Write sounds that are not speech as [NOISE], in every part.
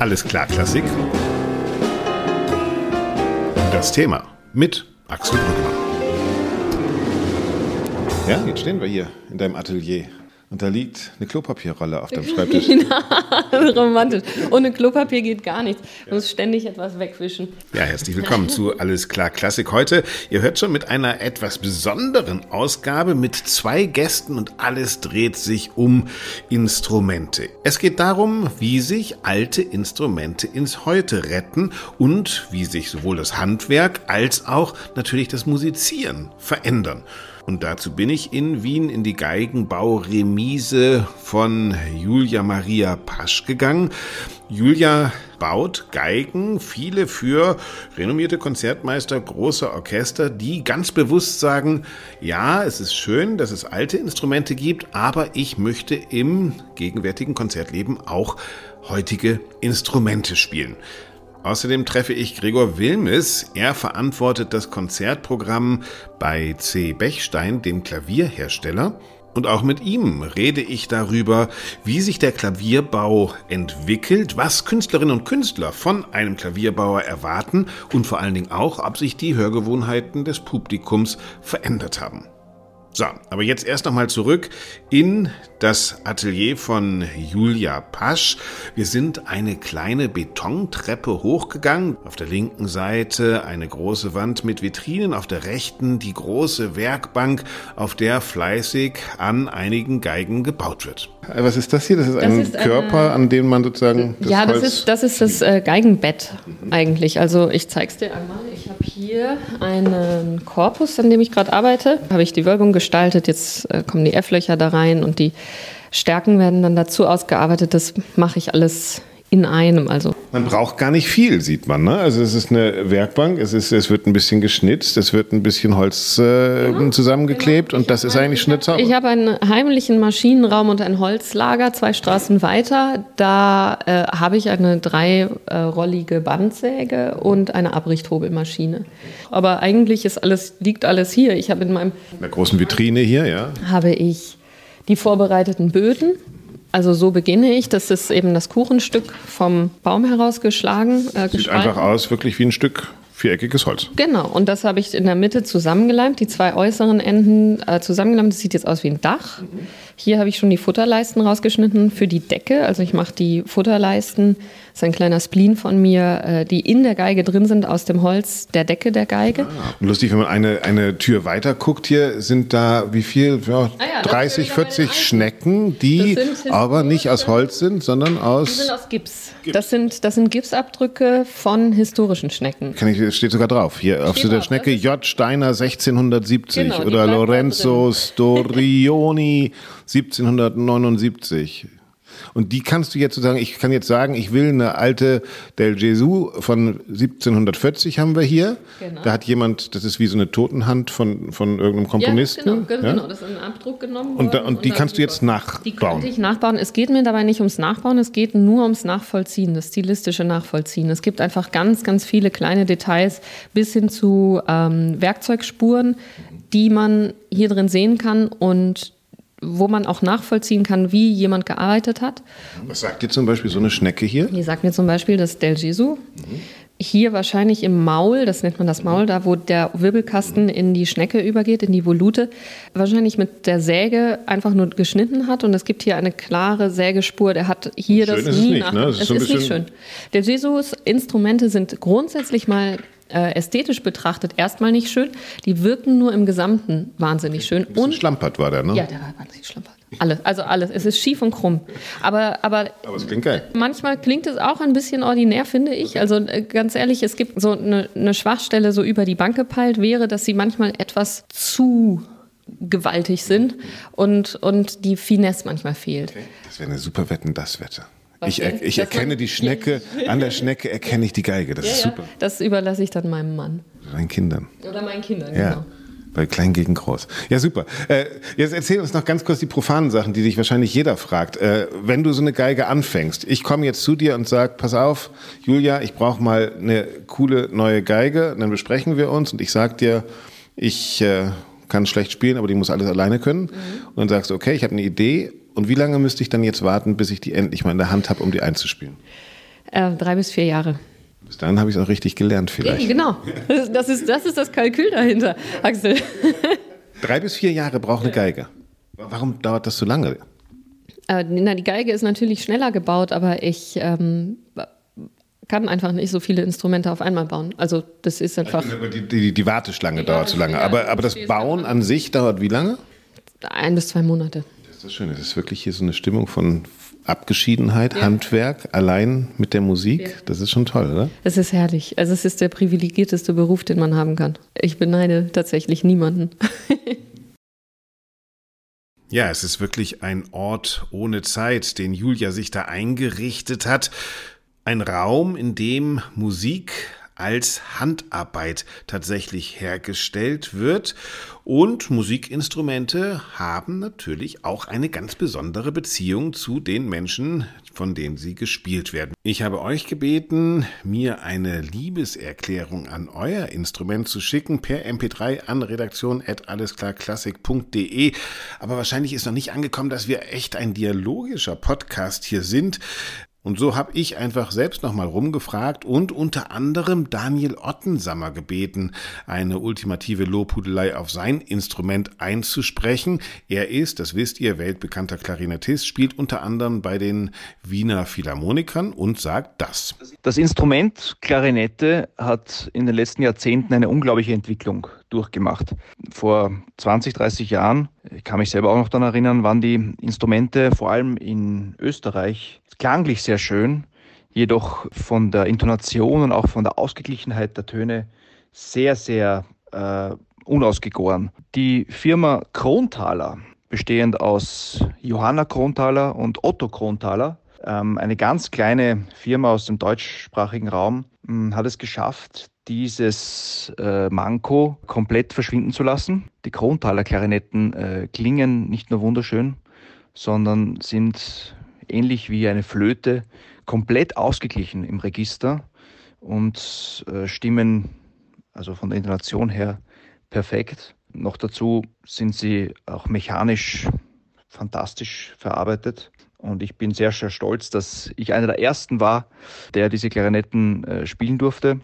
Alles klar, Klassik. Das Thema mit Axel Brückmann. Ja, jetzt stehen wir hier in deinem Atelier. Und da liegt eine Klopapierrolle auf dem [LAUGHS] Schreibtisch. [LAUGHS] Romantisch. Ohne Klopapier geht gar nichts. Man muss ständig etwas wegwischen. Ja, herzlich willkommen zu Alles klar Klassik heute. Ihr hört schon mit einer etwas besonderen Ausgabe mit zwei Gästen und alles dreht sich um Instrumente. Es geht darum, wie sich alte Instrumente ins Heute retten und wie sich sowohl das Handwerk als auch natürlich das Musizieren verändern. Und dazu bin ich in Wien in die Geigenbauremise von Julia Maria Pasch gegangen. Julia baut Geigen, viele für renommierte Konzertmeister, große Orchester, die ganz bewusst sagen, ja, es ist schön, dass es alte Instrumente gibt, aber ich möchte im gegenwärtigen Konzertleben auch heutige Instrumente spielen. Außerdem treffe ich Gregor Wilmes. Er verantwortet das Konzertprogramm bei C. Bechstein, dem Klavierhersteller. Und auch mit ihm rede ich darüber, wie sich der Klavierbau entwickelt, was Künstlerinnen und Künstler von einem Klavierbauer erwarten und vor allen Dingen auch, ob sich die Hörgewohnheiten des Publikums verändert haben. So, aber jetzt erst nochmal zurück in das Atelier von Julia Pasch. Wir sind eine kleine Betontreppe hochgegangen. Auf der linken Seite eine große Wand mit Vitrinen, auf der rechten die große Werkbank, auf der fleißig an einigen Geigen gebaut wird. Äh, was ist das hier? Das ist das ein ist Körper, eine, an dem man sozusagen das Ja, das ist das, ist das äh, Geigenbett eigentlich. Also ich zeige es dir einmal. Ich habe hier einen Korpus, an dem ich gerade arbeite. Habe ich die Wölbung gestaltet. Jetzt äh, kommen die F-Löcher da rein und die Stärken werden dann dazu ausgearbeitet. Das mache ich alles in einem. Also man braucht gar nicht viel, sieht man. Ne? Also es ist eine Werkbank, es, ist, es wird ein bisschen geschnitzt, es wird ein bisschen Holz äh, genau. zusammengeklebt genau. und das ist ein, eigentlich Schnitzer. Ich habe einen heimlichen Maschinenraum und ein Holzlager, zwei Straßen weiter. Da äh, habe ich eine dreirollige Bandsäge und eine Abrichthobelmaschine. Aber eigentlich ist alles, liegt alles hier. Ich habe in meinem in der großen Vitrine hier, ja, habe ich die vorbereiteten Böden also so beginne ich. Das ist eben das Kuchenstück vom Baum herausgeschlagen. Äh, Sieht einfach aus, wirklich wie ein Stück viereckiges Holz. Genau, und das habe ich in der Mitte zusammengeleimt, die zwei äußeren Enden äh, zusammengeleimt. Das sieht jetzt aus wie ein Dach. Mhm. Hier habe ich schon die Futterleisten rausgeschnitten für die Decke. Also ich mache die Futterleisten, das ist ein kleiner Spleen von mir, äh, die in der Geige drin sind, aus dem Holz der Decke der Geige. Ah, lustig, wenn man eine, eine Tür weiter guckt, hier sind da wie viel? Ja, ah ja, 30, 40 Schnecken, die aber nicht aus Holz sind, sondern aus... Die sind aus Gips. Gips. Das, sind, das sind Gipsabdrücke von historischen Schnecken. Kann ich, steht sogar drauf. Hier auf der Schnecke J. Steiner 1670 genau, oder Lorenzo [LAUGHS] Storioni 1779. Und die kannst du jetzt sozusagen, ich kann jetzt sagen, ich will eine alte Del Gesù von 1740 haben wir hier. Genau. Da hat jemand, das ist wie so eine Totenhand von, von irgendeinem Komponisten. Ja, genau, ja? genau, das ist ein Abdruck genommen. Und, da, und, und die kannst du jetzt nachbauen. Die könnte ich nachbauen. Es geht mir dabei nicht ums Nachbauen, es geht nur ums Nachvollziehen, das stilistische Nachvollziehen. Es gibt einfach ganz, ganz viele kleine Details bis hin zu ähm, Werkzeugspuren, die man hier drin sehen kann und wo man auch nachvollziehen kann, wie jemand gearbeitet hat. Was sagt dir zum Beispiel so eine Schnecke hier? Die sagt mir zum Beispiel das Del Gesù. Mhm. Hier wahrscheinlich im Maul, das nennt man das Maul, da wo der Wirbelkasten in die Schnecke übergeht, in die Volute, wahrscheinlich mit der Säge einfach nur geschnitten hat und es gibt hier eine klare Sägespur. Der hat hier schön das ist nie es nicht, ne? Es ist, so ist nicht schön. Der Jesus Instrumente sind grundsätzlich mal äh, ästhetisch betrachtet erstmal nicht schön. Die wirken nur im Gesamten wahnsinnig schön. Und schlampert war der, ne? Ja, der war wahnsinnig schlampert. Alles, also alles. Es ist schief und krumm. Aber, aber, aber es klingt geil. Manchmal klingt es auch ein bisschen ordinär, finde ich. Also äh, ganz ehrlich, es gibt so eine, eine Schwachstelle so über die Bank gepeilt wäre, dass sie manchmal etwas zu gewaltig sind und, und die Finesse manchmal fehlt. Okay. Das wäre eine super Wetten, das Wette. Ich, er, ich erkenne die Schnecke, an der Schnecke erkenne ich die Geige. Das ja, ist super. Ja, das überlasse ich dann meinem Mann. Oder meinen Kindern. Oder meinen Kindern, ja. genau. Bei klein gegen groß. Ja, super. Äh, jetzt erzähl uns noch ganz kurz die profanen Sachen, die dich wahrscheinlich jeder fragt. Äh, wenn du so eine Geige anfängst, ich komme jetzt zu dir und sag, pass auf, Julia, ich brauche mal eine coole neue Geige, dann besprechen wir uns und ich sag dir, ich äh, kann schlecht spielen, aber die muss alles alleine können. Mhm. Und dann sagst du, okay, ich habe eine Idee und wie lange müsste ich dann jetzt warten, bis ich die endlich mal in der Hand habe, um die einzuspielen? Äh, drei bis vier Jahre. Bis dahin habe ich es auch richtig gelernt vielleicht. Genau, [LAUGHS] das ist, das ist das Kalkül dahinter, Axel. [LAUGHS] Drei bis vier Jahre braucht eine Geige. Warum dauert das so lange? Äh, na, die Geige ist natürlich schneller gebaut, aber ich ähm, kann einfach nicht so viele Instrumente auf einmal bauen. Also das ist einfach. Die, die, die Warteschlange dauert zu lange. Aber, aber das Bauen an sich dauert wie lange? Ein bis zwei Monate. Das ist das Schöne. Das ist wirklich hier so eine Stimmung von Abgeschiedenheit, ja. Handwerk, allein mit der Musik. Ja. Das ist schon toll, oder? Es ist herrlich. Also es ist der privilegierteste Beruf, den man haben kann. Ich beneide tatsächlich niemanden. [LAUGHS] Ja, es ist wirklich ein Ort ohne Zeit, den Julia sich da eingerichtet hat. Ein Raum, in dem Musik als Handarbeit tatsächlich hergestellt wird. Und Musikinstrumente haben natürlich auch eine ganz besondere Beziehung zu den Menschen, von denen sie gespielt werden. Ich habe euch gebeten, mir eine Liebeserklärung an euer Instrument zu schicken per MP3 an redaktion.allesklarklassik.de. Aber wahrscheinlich ist noch nicht angekommen, dass wir echt ein dialogischer Podcast hier sind. Und so habe ich einfach selbst nochmal rumgefragt und unter anderem Daniel Ottensammer gebeten, eine ultimative Lobhudelei auf sein Instrument einzusprechen. Er ist, das wisst ihr, weltbekannter Klarinettist, spielt unter anderem bei den Wiener Philharmonikern und sagt das. Das Instrument Klarinette hat in den letzten Jahrzehnten eine unglaubliche Entwicklung durchgemacht. Vor 20, 30 Jahren, ich kann mich selber auch noch daran erinnern, waren die Instrumente vor allem in Österreich klanglich sehr schön, jedoch von der Intonation und auch von der Ausgeglichenheit der Töne sehr, sehr äh, unausgegoren. Die Firma Kronthaler, bestehend aus Johanna Kronthaler und Otto Kronthaler, ähm, eine ganz kleine Firma aus dem deutschsprachigen Raum, mh, hat es geschafft, dieses äh, Manko komplett verschwinden zu lassen. Die Kronthaler Klarinetten äh, klingen nicht nur wunderschön, sondern sind ähnlich wie eine Flöte, komplett ausgeglichen im Register und äh, stimmen also von der Intonation her perfekt. Noch dazu sind sie auch mechanisch fantastisch verarbeitet. Und ich bin sehr, sehr stolz, dass ich einer der ersten war, der diese Klarinetten äh, spielen durfte.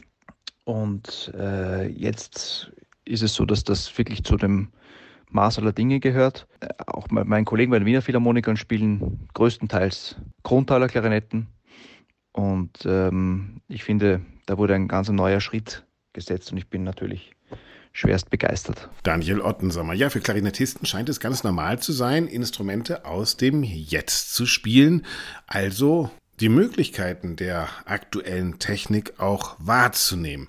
Und äh, jetzt ist es so, dass das wirklich zu dem Maß aller Dinge gehört. Äh, auch mein Kollegen bei den Wiener Philharmonikern spielen größtenteils Krontaler Klarinetten. Und ähm, ich finde, da wurde ein ganz neuer Schritt gesetzt und ich bin natürlich schwerst begeistert. Daniel Ottensammer. Ja, für Klarinettisten scheint es ganz normal zu sein, Instrumente aus dem Jetzt zu spielen. Also die Möglichkeiten der aktuellen Technik auch wahrzunehmen.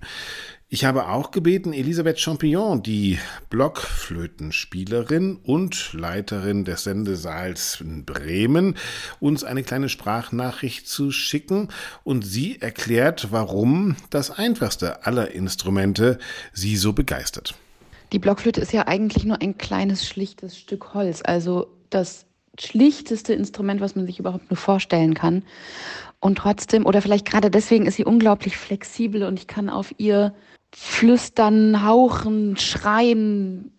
Ich habe auch gebeten, Elisabeth Champignon, die Blockflötenspielerin und Leiterin des Sendesaals in Bremen, uns eine kleine Sprachnachricht zu schicken und sie erklärt, warum das einfachste aller Instrumente sie so begeistert. Die Blockflöte ist ja eigentlich nur ein kleines, schlichtes Stück Holz, also das schlichteste Instrument, was man sich überhaupt nur vorstellen kann. Und trotzdem, oder vielleicht gerade deswegen ist sie unglaublich flexibel und ich kann auf ihr flüstern, hauchen, schreien,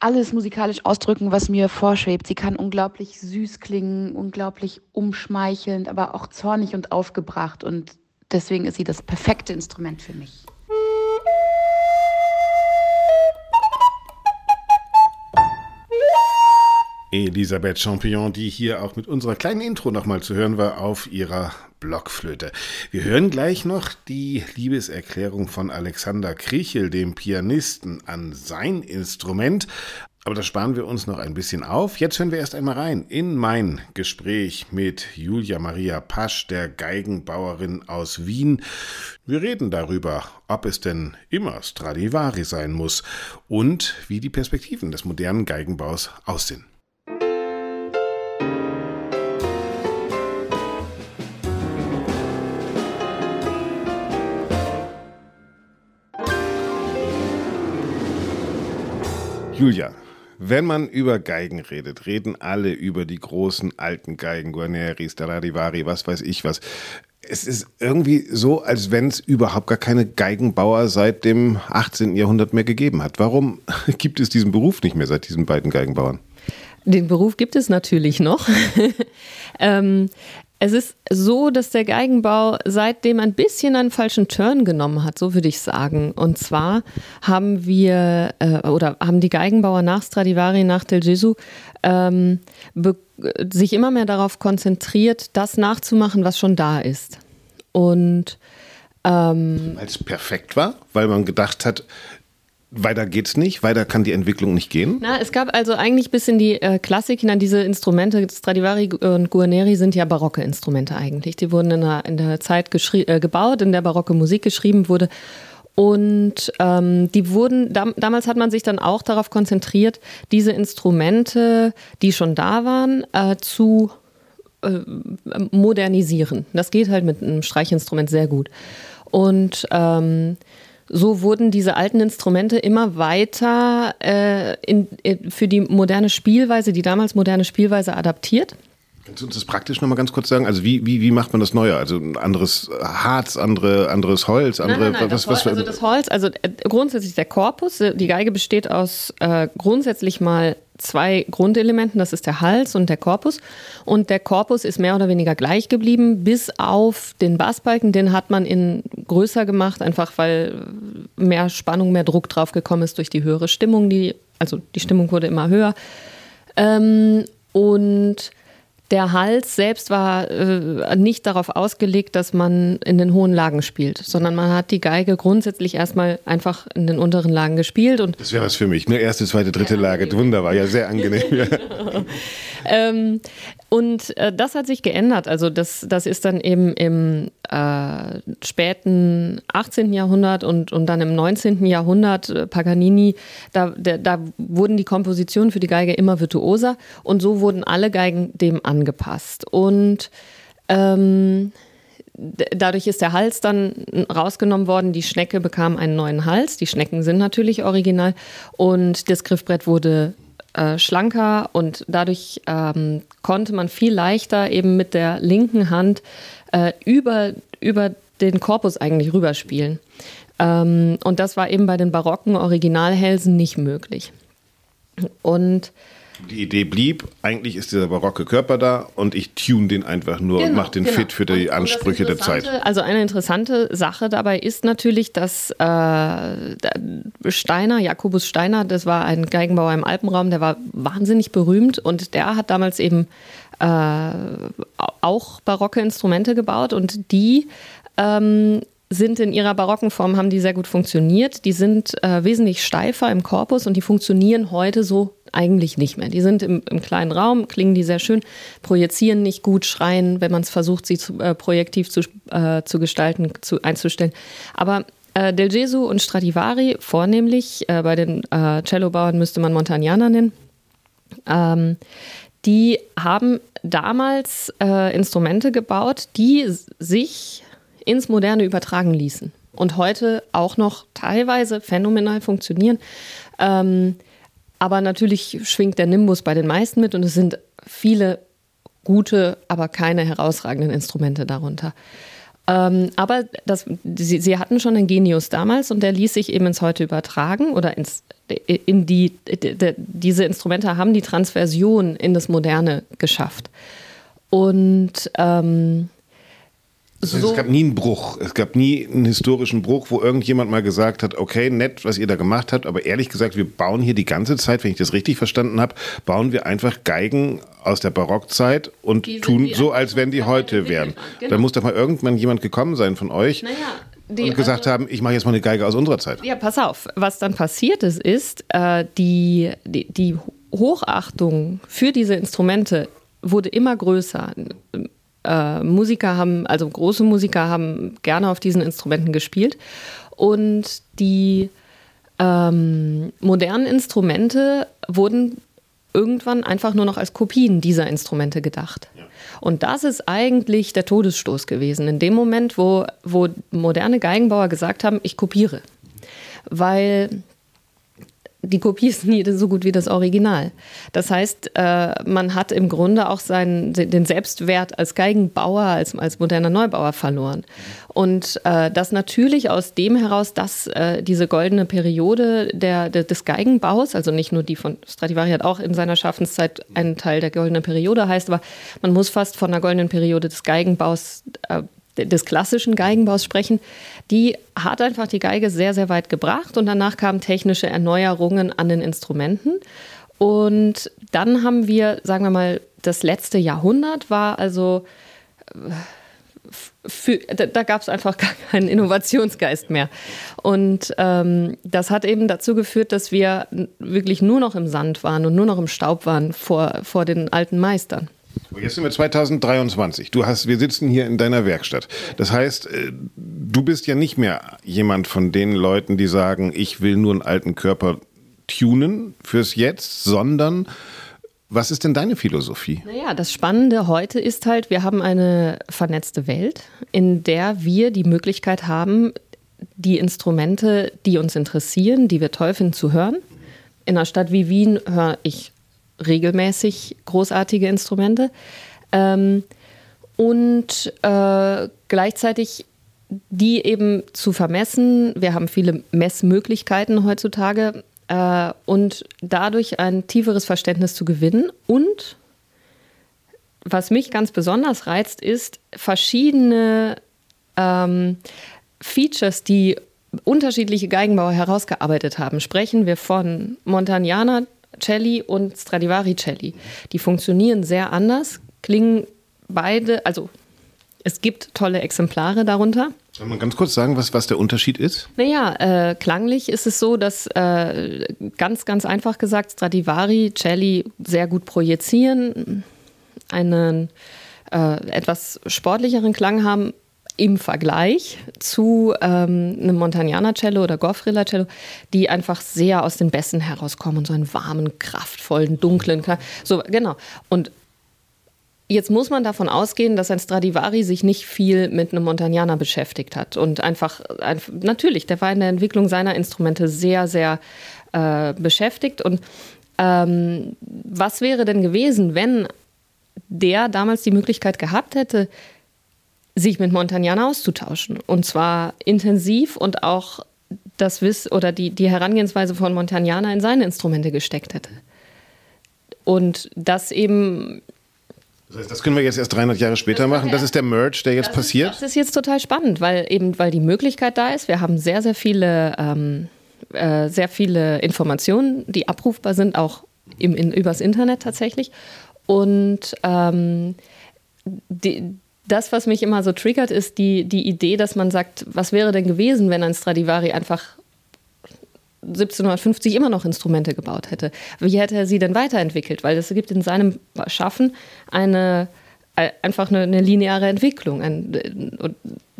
alles musikalisch ausdrücken, was mir vorschwebt. Sie kann unglaublich süß klingen, unglaublich umschmeichelnd, aber auch zornig und aufgebracht. Und deswegen ist sie das perfekte Instrument für mich. Elisabeth Champignon, die hier auch mit unserer kleinen Intro nochmal zu hören war auf ihrer Blockflöte. Wir hören gleich noch die Liebeserklärung von Alexander Kriechel, dem Pianisten, an sein Instrument. Aber das sparen wir uns noch ein bisschen auf. Jetzt hören wir erst einmal rein in mein Gespräch mit Julia Maria Pasch, der Geigenbauerin aus Wien. Wir reden darüber, ob es denn immer Stradivari sein muss und wie die Perspektiven des modernen Geigenbaus aussehen. Julia, wenn man über Geigen redet, reden alle über die großen alten Geigen, Guarneri, Stradivari, was weiß ich was. Es ist irgendwie so, als wenn es überhaupt gar keine Geigenbauer seit dem 18. Jahrhundert mehr gegeben hat. Warum [LAUGHS] gibt es diesen Beruf nicht mehr seit diesen beiden Geigenbauern? Den Beruf gibt es natürlich noch. [LAUGHS] ähm, Es ist so, dass der Geigenbau seitdem ein bisschen einen falschen Turn genommen hat, so würde ich sagen. Und zwar haben wir äh, oder haben die Geigenbauer nach Stradivari, nach Del Gesù ähm, sich immer mehr darauf konzentriert, das nachzumachen, was schon da ist. Und ähm, weil es perfekt war, weil man gedacht hat, weiter geht's nicht, weiter kann die Entwicklung nicht gehen. Na, es gab also eigentlich bis in die äh, Klassik hinein diese Instrumente, Stradivari und Guarneri sind ja barocke Instrumente eigentlich. Die wurden in der, in der Zeit äh, gebaut, in der barocke Musik geschrieben wurde. Und ähm, die wurden, dam damals hat man sich dann auch darauf konzentriert, diese Instrumente, die schon da waren, äh, zu äh, modernisieren. Das geht halt mit einem Streichinstrument sehr gut. Und ähm, so wurden diese alten Instrumente immer weiter äh, in, in, für die moderne Spielweise, die damals moderne Spielweise adaptiert. Kannst du uns das praktisch nochmal ganz kurz sagen? Also wie, wie, wie macht man das Neue? Also ein anderes Harz, andere, anderes Holz, andere nein, nein, nein, was, was, was, Also das Holz, also äh, grundsätzlich der Korpus, äh, die Geige besteht aus äh, grundsätzlich mal zwei Grundelementen, das ist der Hals und der Korpus. Und der Korpus ist mehr oder weniger gleich geblieben, bis auf den Bassbalken, den hat man in größer gemacht, einfach weil mehr Spannung, mehr Druck drauf gekommen ist durch die höhere Stimmung, die, also die Stimmung wurde immer höher. Ähm, und der Hals selbst war äh, nicht darauf ausgelegt, dass man in den hohen Lagen spielt, sondern man hat die Geige grundsätzlich erstmal einfach in den unteren Lagen gespielt. Und das wäre was für mich. Nur erste, zweite, dritte ja, Lage. Wunderbar, ja, sehr angenehm. [LAUGHS] [LAUGHS] ähm, und äh, das hat sich geändert. Also das, das ist dann eben im äh, späten 18. Jahrhundert und, und dann im 19. Jahrhundert äh, Paganini, da, der, da wurden die Kompositionen für die Geige immer virtuoser und so wurden alle Geigen dem angepasst. Und ähm, dadurch ist der Hals dann rausgenommen worden. Die Schnecke bekam einen neuen Hals. Die Schnecken sind natürlich original. Und das Griffbrett wurde äh, schlanker und dadurch ähm, konnte man viel leichter eben mit der linken Hand äh, über, über den Korpus eigentlich rüberspielen. Ähm, und das war eben bei den barocken Originalhälsen nicht möglich. Und die Idee blieb, eigentlich ist dieser barocke Körper da und ich tune den einfach nur genau, und mache den genau. fit für die und, Ansprüche und der Zeit. Also eine interessante Sache dabei ist natürlich, dass äh, Steiner, Jakobus Steiner, das war ein Geigenbauer im Alpenraum, der war wahnsinnig berühmt und der hat damals eben äh, auch barocke Instrumente gebaut und die ähm, sind in ihrer barocken Form, haben die sehr gut funktioniert. Die sind äh, wesentlich steifer im Korpus und die funktionieren heute so eigentlich nicht mehr. Die sind im, im, kleinen Raum, klingen die sehr schön, projizieren nicht gut, schreien, wenn man es versucht, sie zu, äh, projektiv zu, äh, zu gestalten, zu, einzustellen. Aber äh, Del Gesù und Stradivari vornehmlich, äh, bei den äh, Cellobauern müsste man Montagnana nennen, ähm, die haben damals äh, Instrumente gebaut, die sich ins Moderne übertragen ließen und heute auch noch teilweise phänomenal funktionieren. Ähm, aber natürlich schwingt der Nimbus bei den meisten mit und es sind viele gute, aber keine herausragenden Instrumente darunter. Ähm, aber das, sie, sie, hatten schon einen Genius damals und der ließ sich eben ins Heute übertragen oder ins, in die, die, diese Instrumente haben die Transversion in das Moderne geschafft. Und ähm, so. Es gab nie einen Bruch. Es gab nie einen historischen Bruch, wo irgendjemand mal gesagt hat, okay, nett, was ihr da gemacht habt, aber ehrlich gesagt, wir bauen hier die ganze Zeit, wenn ich das richtig verstanden habe, bauen wir einfach Geigen aus der Barockzeit und tun so, als wenn die heute wären. Genau. Da muss doch mal irgendwann jemand gekommen sein von euch. Naja. Die, und gesagt also, haben, ich mache jetzt mal eine Geige aus unserer Zeit. Ja, pass auf. Was dann passiert ist, ist, äh, die, die, die Hochachtung für diese Instrumente wurde immer größer äh, Musiker haben, also große Musiker haben gerne auf diesen Instrumenten gespielt. Und die ähm, modernen Instrumente wurden irgendwann einfach nur noch als Kopien dieser Instrumente gedacht. Ja. Und das ist eigentlich der Todesstoß gewesen, in dem Moment, wo, wo moderne Geigenbauer gesagt haben, ich kopiere. Weil die Kopie ist nie so gut wie das Original. Das heißt, äh, man hat im Grunde auch seinen, den Selbstwert als Geigenbauer, als, als moderner Neubauer verloren. Und äh, das natürlich aus dem heraus, dass äh, diese goldene Periode der, des Geigenbaus, also nicht nur die von Stradivari hat auch in seiner Schaffenszeit einen Teil der goldenen Periode heißt, aber man muss fast von der goldenen Periode des Geigenbaus des klassischen Geigenbaus sprechen, die hat einfach die Geige sehr, sehr weit gebracht und danach kamen technische Erneuerungen an den Instrumenten. Und dann haben wir, sagen wir mal, das letzte Jahrhundert war also, äh, für, da, da gab es einfach gar keinen Innovationsgeist mehr. Und ähm, das hat eben dazu geführt, dass wir wirklich nur noch im Sand waren und nur noch im Staub waren vor, vor den alten Meistern. Jetzt sind wir 2023. Du hast, wir sitzen hier in deiner Werkstatt. Das heißt, äh, du bist ja nicht mehr jemand von den Leuten, die sagen, ich will nur einen alten Körper tunen fürs Jetzt, sondern was ist denn deine Philosophie? Naja, das Spannende heute ist halt, wir haben eine vernetzte Welt, in der wir die Möglichkeit haben, die Instrumente, die uns interessieren, die wir toll finden, zu hören. In einer Stadt wie Wien höre ich regelmäßig großartige Instrumente. Ähm, und äh, gleichzeitig die eben zu vermessen. Wir haben viele Messmöglichkeiten heutzutage äh, und dadurch ein tieferes Verständnis zu gewinnen. Und was mich ganz besonders reizt, ist verschiedene ähm, Features, die unterschiedliche Geigenbauer herausgearbeitet haben. Sprechen wir von Montagnana Celli und Stradivari Celli. Die funktionieren sehr anders, klingen beide, also es gibt tolle Exemplare darunter. Kann man ganz kurz sagen, was, was der Unterschied ist? Naja, äh, klanglich ist es so, dass äh, ganz, ganz einfach gesagt, Stradivari, Celli sehr gut projizieren, einen äh, etwas sportlicheren Klang haben, im Vergleich zu ähm, einem Montagnana-Cello oder Goffrilla-Cello, die einfach sehr aus den Bässen herauskommen und so einen warmen, kraftvollen, dunklen, so genau. Und Jetzt muss man davon ausgehen, dass ein Stradivari sich nicht viel mit einem Montagnana beschäftigt hat und einfach, einfach natürlich, der war in der Entwicklung seiner Instrumente sehr, sehr äh, beschäftigt. Und ähm, was wäre denn gewesen, wenn der damals die Möglichkeit gehabt hätte, sich mit Montagnana auszutauschen. Und zwar intensiv und auch das Wiss oder die, die Herangehensweise von Montagnana in seine Instrumente gesteckt hätte. Und das eben. Das heißt, das können wir jetzt erst 300 Jahre später machen. Das ist der Merge, der jetzt das passiert. Ist, das ist jetzt total spannend, weil eben, weil die Möglichkeit da ist. Wir haben sehr, sehr viele, ähm, äh, sehr viele Informationen, die abrufbar sind, auch im, in, übers Internet tatsächlich. Und ähm, die, das, was mich immer so triggert, ist die, die Idee, dass man sagt, was wäre denn gewesen, wenn ein Stradivari einfach 1750 immer noch Instrumente gebaut hätte? Wie hätte er sie denn weiterentwickelt? Weil es gibt in seinem Schaffen eine, äh, einfach eine, eine lineare Entwicklung. Ein, oder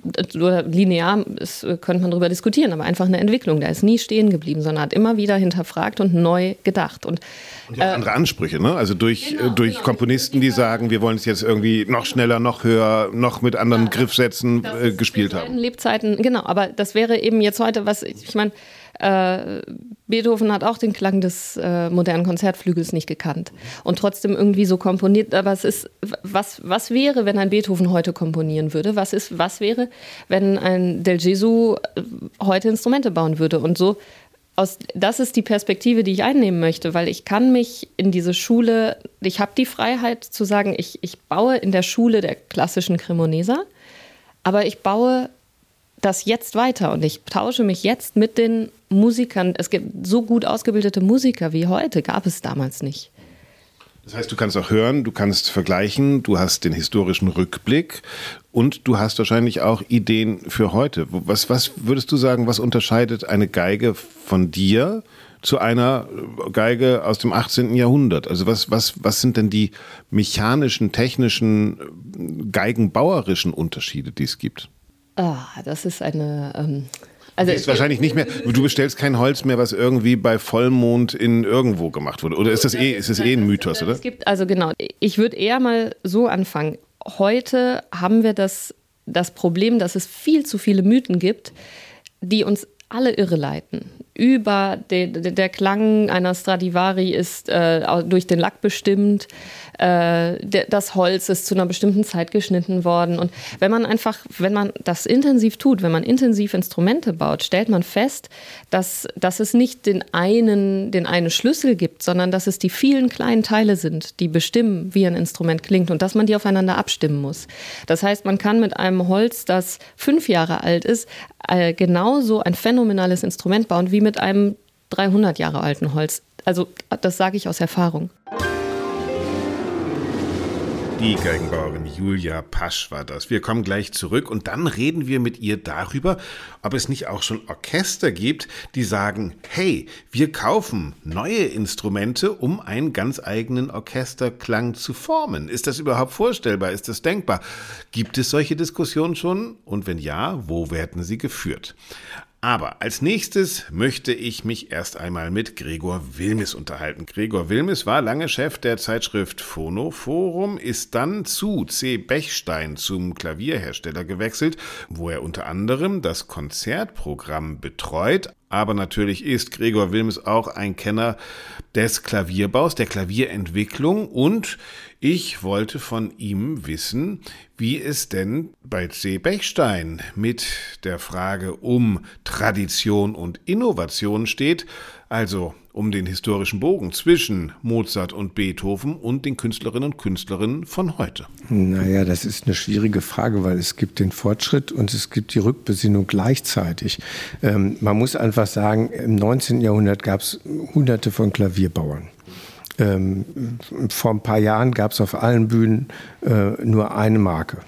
linear ist, könnte man darüber diskutieren, aber einfach eine Entwicklung. Der ist nie stehen geblieben, sondern hat immer wieder hinterfragt und neu gedacht. Und, und äh, andere Ansprüche, ne? Also durch, genau, durch genau. Komponisten, die sagen, wir wollen es jetzt irgendwie noch schneller, noch höher, noch mit anderen ja, Griffsätzen äh, gespielt haben. Lebzeiten, genau, aber das wäre eben jetzt heute, was ich meine, äh, Beethoven hat auch den Klang des äh, modernen Konzertflügels nicht gekannt und trotzdem irgendwie so komponiert. Aber es ist, was, was wäre, wenn ein Beethoven heute komponieren würde? Was, ist, was wäre, wenn ein Del Gesù äh, heute Instrumente bauen würde? Und so, aus, das ist die Perspektive, die ich einnehmen möchte, weil ich kann mich in diese Schule, ich habe die Freiheit zu sagen, ich, ich baue in der Schule der klassischen Cremonesa, aber ich baue das jetzt weiter und ich tausche mich jetzt mit den Musikern. Es gibt so gut ausgebildete Musiker wie heute, gab es damals nicht. Das heißt, du kannst auch hören, du kannst vergleichen, du hast den historischen Rückblick und du hast wahrscheinlich auch Ideen für heute. Was, was würdest du sagen, was unterscheidet eine Geige von dir zu einer Geige aus dem 18. Jahrhundert? Also was, was, was sind denn die mechanischen, technischen, geigenbauerischen Unterschiede, die es gibt? Ah, das ist eine. Ähm, also ist wahrscheinlich nicht mehr. Du bestellst kein Holz mehr, was irgendwie bei Vollmond in irgendwo gemacht wurde. Oder ist das eh, ist das eh ein Mythos, oder? Es gibt also genau. Ich würde eher mal so anfangen. Heute haben wir das, das Problem, dass es viel zu viele Mythen gibt, die uns alle irre leiten. Über de, der Klang einer Stradivari ist äh, durch den Lack bestimmt. Äh, der, das Holz ist zu einer bestimmten Zeit geschnitten worden. Und wenn man einfach, wenn man das intensiv tut, wenn man intensiv Instrumente baut, stellt man fest, dass, dass es nicht den einen, den einen Schlüssel gibt, sondern dass es die vielen kleinen Teile sind, die bestimmen, wie ein Instrument klingt und dass man die aufeinander abstimmen muss. Das heißt, man kann mit einem Holz, das fünf Jahre alt ist, äh, genauso ein phänomenales Instrument bauen wie mit einem 300 Jahre alten Holz. Also das sage ich aus Erfahrung. Die Geigenbauerin Julia Pasch war das. Wir kommen gleich zurück und dann reden wir mit ihr darüber, ob es nicht auch schon Orchester gibt, die sagen, hey, wir kaufen neue Instrumente, um einen ganz eigenen Orchesterklang zu formen. Ist das überhaupt vorstellbar? Ist das denkbar? Gibt es solche Diskussionen schon? Und wenn ja, wo werden sie geführt? Aber als nächstes möchte ich mich erst einmal mit Gregor Wilmes unterhalten. Gregor Wilmes war lange Chef der Zeitschrift Phono Forum, ist dann zu C. Bechstein zum Klavierhersteller gewechselt, wo er unter anderem das Konzertprogramm betreut, aber natürlich ist Gregor Wilms auch ein Kenner des Klavierbaus, der Klavierentwicklung und ich wollte von ihm wissen, wie es denn bei C. Bechstein mit der Frage um Tradition und Innovation steht, also um den historischen Bogen zwischen Mozart und Beethoven und den Künstlerinnen und Künstlerinnen von heute? Naja, das ist eine schwierige Frage, weil es gibt den Fortschritt und es gibt die Rückbesinnung gleichzeitig. Ähm, man muss einfach sagen, im 19. Jahrhundert gab es hunderte von Klavierbauern. Ähm, vor ein paar Jahren gab es auf allen Bühnen äh, nur eine Marke.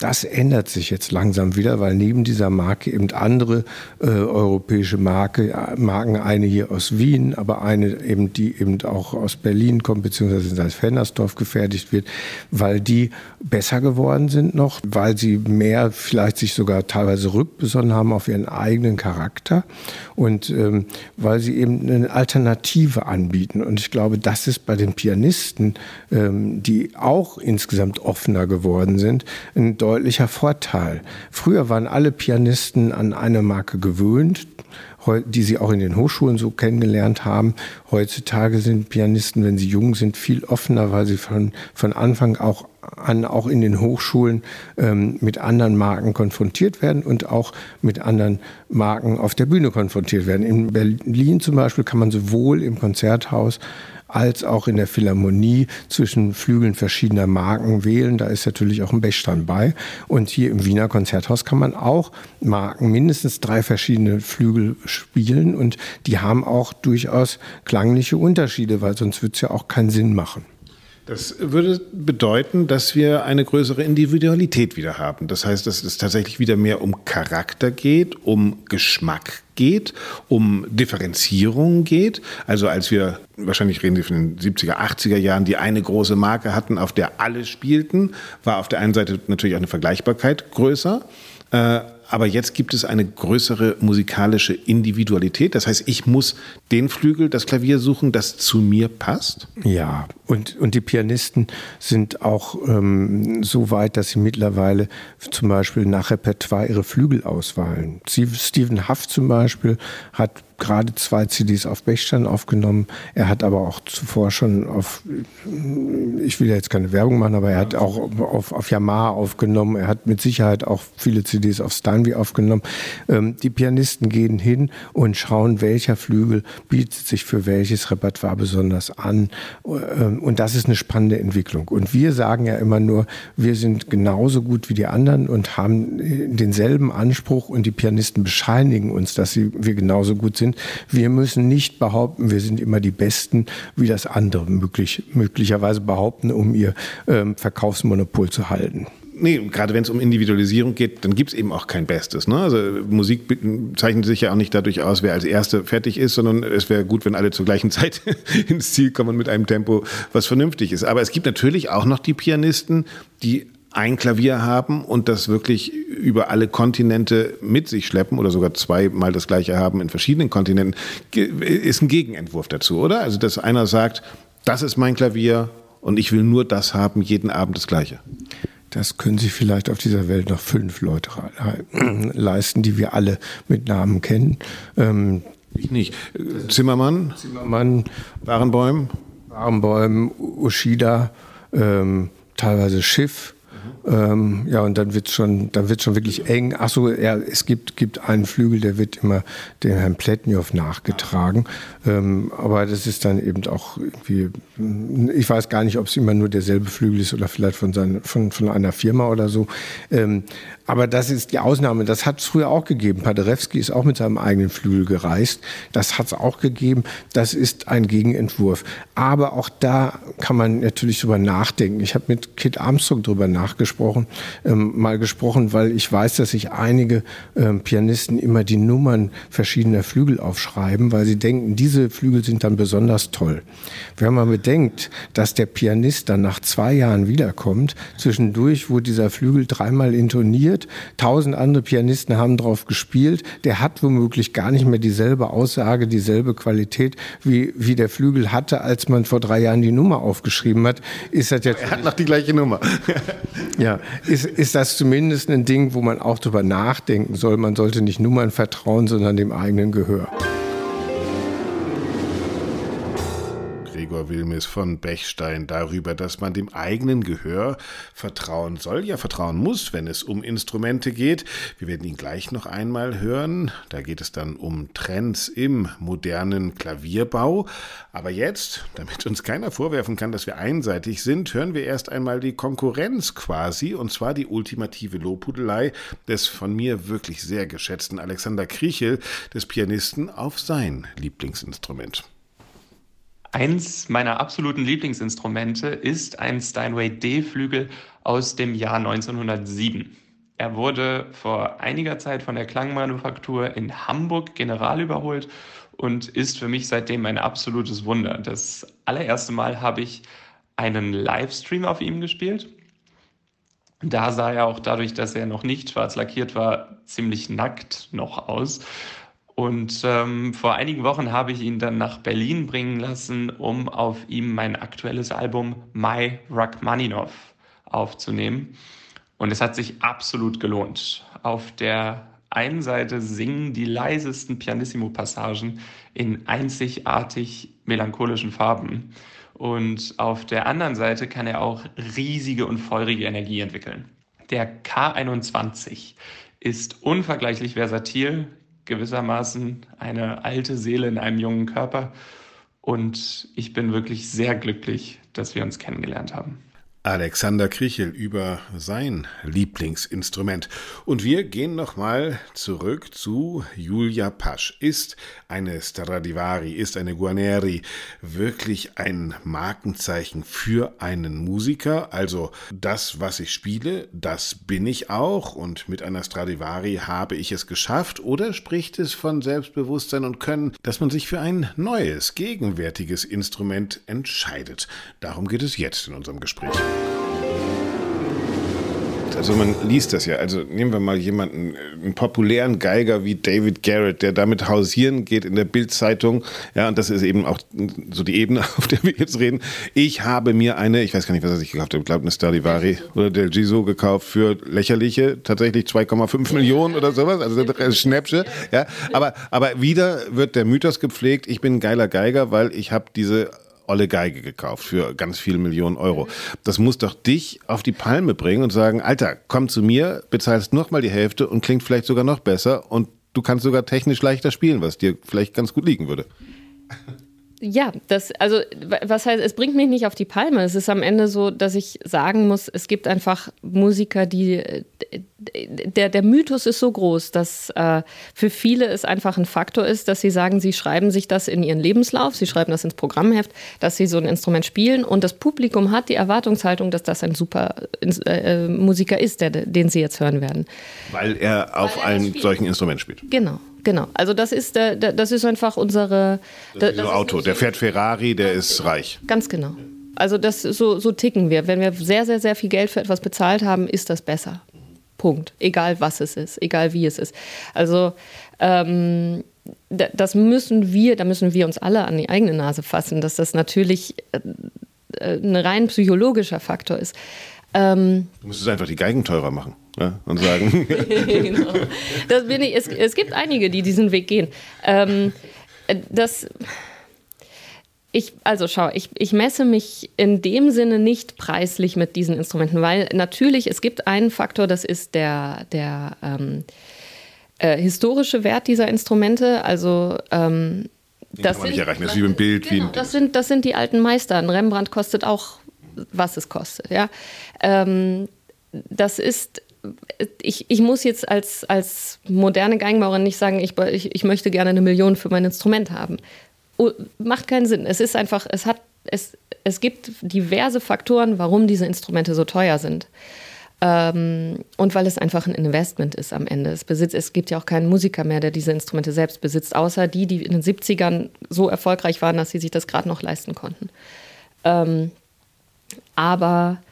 Das ändert sich jetzt langsam wieder, weil neben dieser Marke eben andere äh, europäische Marke, äh, Marken, eine hier aus Wien, aber eine eben, die eben auch aus Berlin kommt, beziehungsweise in Salzfennersdorf gefertigt wird, weil die besser geworden sind noch, weil sie mehr vielleicht sich sogar teilweise rückbesonnen haben auf ihren eigenen Charakter und ähm, weil sie eben eine Alternative anbieten. Und ich glaube, das ist bei den Pianisten, ähm, die auch insgesamt offener geworden sind, ein deutlicher Vorteil. Früher waren alle Pianisten an eine Marke gewöhnt, die sie auch in den Hochschulen so kennengelernt haben. Heutzutage sind Pianisten, wenn sie jung sind, viel offener, weil sie von, von Anfang auch an auch in den Hochschulen ähm, mit anderen Marken konfrontiert werden und auch mit anderen Marken auf der Bühne konfrontiert werden. In Berlin zum Beispiel kann man sowohl im Konzerthaus als auch in der Philharmonie zwischen Flügeln verschiedener Marken wählen. Da ist natürlich auch ein Bechstein bei. Und hier im Wiener Konzerthaus kann man auch Marken, mindestens drei verschiedene Flügel spielen. Und die haben auch durchaus klangliche Unterschiede, weil sonst wird es ja auch keinen Sinn machen. Das würde bedeuten, dass wir eine größere Individualität wieder haben. Das heißt, dass es tatsächlich wieder mehr um Charakter geht, um Geschmack geht, um Differenzierung geht. Also als wir, wahrscheinlich reden Sie von den 70er, 80er Jahren, die eine große Marke hatten, auf der alle spielten, war auf der einen Seite natürlich auch eine Vergleichbarkeit größer. Äh, aber jetzt gibt es eine größere musikalische Individualität. Das heißt, ich muss den Flügel, das Klavier suchen, das zu mir passt. Ja, und, und die Pianisten sind auch ähm, so weit, dass sie mittlerweile zum Beispiel nach Repertoire ihre Flügel auswahlen. Stephen Huff zum Beispiel hat gerade zwei CDs auf Bechstein aufgenommen. Er hat aber auch zuvor schon auf, ich will ja jetzt keine Werbung machen, aber er hat auch auf, auf Yamaha aufgenommen. Er hat mit Sicherheit auch viele CDs auf Steinway aufgenommen. Ähm, die Pianisten gehen hin und schauen, welcher Flügel bietet sich für welches Repertoire besonders an. Ähm, und das ist eine spannende Entwicklung. Und wir sagen ja immer nur, wir sind genauso gut wie die anderen und haben denselben Anspruch und die Pianisten bescheinigen uns, dass sie, wir genauso gut sind sind. Wir müssen nicht behaupten, wir sind immer die Besten, wie das andere möglich, möglicherweise behaupten, um ihr ähm, Verkaufsmonopol zu halten. Nee, gerade wenn es um Individualisierung geht, dann gibt es eben auch kein Bestes. Ne? Also Musik zeichnet sich ja auch nicht dadurch aus, wer als Erste fertig ist, sondern es wäre gut, wenn alle zur gleichen [LAUGHS] Zeit ins Ziel kommen mit einem Tempo, was vernünftig ist. Aber es gibt natürlich auch noch die Pianisten, die ein Klavier haben und das wirklich über alle Kontinente mit sich schleppen oder sogar zweimal das gleiche haben in verschiedenen Kontinenten, ist ein Gegenentwurf dazu, oder? Also, dass einer sagt, das ist mein Klavier und ich will nur das haben, jeden Abend das gleiche. Das können sich vielleicht auf dieser Welt noch fünf Leute [CLEARS THROAT] leisten, die wir alle mit Namen kennen. Ähm, Ich nicht. Zimmermann? Zimmermann. Barenbäum? Barenbäum, Ushida, ähm, teilweise Schiff. Ähm, ja, und dann wird es schon, schon wirklich eng. Achso, ja, es gibt, gibt einen Flügel, der wird immer dem Herrn Pletniow nachgetragen. Ähm, aber das ist dann eben auch irgendwie, ich weiß gar nicht, ob es immer nur derselbe Flügel ist oder vielleicht von, seine, von, von einer Firma oder so. Ähm, aber das ist die Ausnahme. Das hat es früher auch gegeben. Paderewski ist auch mit seinem eigenen Flügel gereist. Das hat es auch gegeben. Das ist ein Gegenentwurf. Aber auch da kann man natürlich drüber nachdenken. Ich habe mit Kit Armstrong drüber nachgesprochen, ähm, mal gesprochen, weil ich weiß, dass sich einige ähm, Pianisten immer die Nummern verschiedener Flügel aufschreiben, weil sie denken, diese Flügel sind dann besonders toll. Wenn man bedenkt, dass der Pianist dann nach zwei Jahren wiederkommt, zwischendurch wurde dieser Flügel dreimal intoniert, tausend andere Pianisten haben drauf gespielt, der hat womöglich gar nicht mehr dieselbe Aussage, dieselbe Qualität, wie, wie der Flügel hatte, als man vor drei Jahren die Nummer aufgeschrieben hat. Ist das jetzt er hat noch die gleiche Nummer. [LAUGHS] ja, ist, ist das zumindest ein Ding, wo man auch drüber nachdenken soll. Man sollte nicht Nummern vertrauen, sondern dem eigenen Gehör. Gregor Wilmes von Bechstein darüber, dass man dem eigenen Gehör vertrauen soll, ja vertrauen muss, wenn es um Instrumente geht. Wir werden ihn gleich noch einmal hören. Da geht es dann um Trends im modernen Klavierbau. Aber jetzt, damit uns keiner vorwerfen kann, dass wir einseitig sind, hören wir erst einmal die Konkurrenz quasi, und zwar die ultimative Lobhudelei des von mir wirklich sehr geschätzten Alexander Kriechel, des Pianisten, auf sein Lieblingsinstrument. Eins meiner absoluten Lieblingsinstrumente ist ein Steinway D-Flügel aus dem Jahr 1907. Er wurde vor einiger Zeit von der Klangmanufaktur in Hamburg general überholt und ist für mich seitdem ein absolutes Wunder. Das allererste Mal habe ich einen Livestream auf ihm gespielt. Da sah er auch dadurch, dass er noch nicht schwarz lackiert war, ziemlich nackt noch aus. Und ähm, vor einigen Wochen habe ich ihn dann nach Berlin bringen lassen, um auf ihm mein aktuelles Album My Rachmaninov aufzunehmen. Und es hat sich absolut gelohnt. Auf der einen Seite singen die leisesten Pianissimo-Passagen in einzigartig melancholischen Farben. Und auf der anderen Seite kann er auch riesige und feurige Energie entwickeln. Der K21 ist unvergleichlich versatil, gewissermaßen eine alte Seele in einem jungen Körper. Und ich bin wirklich sehr glücklich, dass wir uns kennengelernt haben. Alexander Krichel über sein Lieblingsinstrument. Und wir gehen nochmal zurück zu Julia Pasch. Ist eine Stradivari, ist eine Guarneri wirklich ein Markenzeichen für einen Musiker? Also das, was ich spiele, das bin ich auch und mit einer Stradivari habe ich es geschafft? Oder spricht es von Selbstbewusstsein und Können, dass man sich für ein neues, gegenwärtiges Instrument entscheidet? Darum geht es jetzt in unserem Gespräch. Also man liest das ja. Also nehmen wir mal jemanden, einen populären Geiger wie David Garrett, der damit hausieren geht in der Bildzeitung. Ja, und das ist eben auch so die Ebene, [LAUGHS] auf der wir jetzt reden. Ich habe mir eine, ich weiß gar nicht, was sich gekauft hat, ich glaube eine Stradivari oder Del Giso gekauft für lächerliche, tatsächlich 2,5 Millionen oder sowas. Also Schnäppsche. Ja, aber, aber wieder wird der Mythos gepflegt, ich bin ein geiler Geiger, weil ich habe diese olle Geige gekauft für ganz viele Millionen Euro. Das muss doch dich auf die Palme bringen und sagen, Alter, komm zu mir, bezahlst noch mal die Hälfte und klingt vielleicht sogar noch besser und du kannst sogar technisch leichter spielen, was dir vielleicht ganz gut liegen würde. Ja, das, also, was heißt, es bringt mich nicht auf die Palme. Es ist am Ende so, dass ich sagen muss, es gibt einfach Musiker, die, der, der Mythos ist so groß, dass äh, für viele es einfach ein Faktor ist, dass sie sagen, sie schreiben sich das in ihren Lebenslauf, sie schreiben das ins Programmheft, dass sie so ein Instrument spielen und das Publikum hat die Erwartungshaltung, dass das ein super äh, Musiker ist, der, den sie jetzt hören werden. Weil er auf einem solchen Instrument spielt. Genau. Genau, also das ist, äh, das ist einfach unsere. Das, das Auto, der fährt Ferrari, der ist reich. Ganz genau. Also das so, so ticken wir. Wenn wir sehr, sehr, sehr viel Geld für etwas bezahlt haben, ist das besser. Punkt. Egal was es ist, egal wie es ist. Also ähm, das müssen wir, da müssen wir uns alle an die eigene Nase fassen, dass das natürlich äh, äh, ein rein psychologischer Faktor ist. Ähm, du müsstest einfach die Geigen teurer machen ja, und sagen. [LAUGHS] genau. das bin ich, es, es, gibt einige, die diesen Weg gehen. Ähm, Äh, das. Ich, also schau, ich, ich messe mich in dem Sinne nicht preislich mit diesen Instrumenten, weil natürlich, es gibt einen Faktor, das ist der, der ähm, äh, historische Wert dieser Instrumente. Also ähm, das kann man sind, nicht erreichen. Das ist wie ein Bild. Genau, wie ein das, sind, das sind die alten Meister. Ein Rembrandt kostet auch, was es kostet. Ja? Ähm, das ist ich, ich muss jetzt als, als moderne Geigenbauerin nicht sagen, ich, ich, ich möchte gerne eine Million für mein Instrument haben. Oh, macht keinen Sinn. Es ist einfach, es hat, es, es gibt diverse Faktoren, warum diese Instrumente so teuer sind. Ähm, und weil es einfach ein Investment ist am Ende. Es, besitzt, es gibt ja auch keinen Musiker mehr, der diese Instrumente selbst besitzt, außer die, die in den 70ern so erfolgreich waren, dass sie sich das gerade noch leisten konnten. Ähm, aber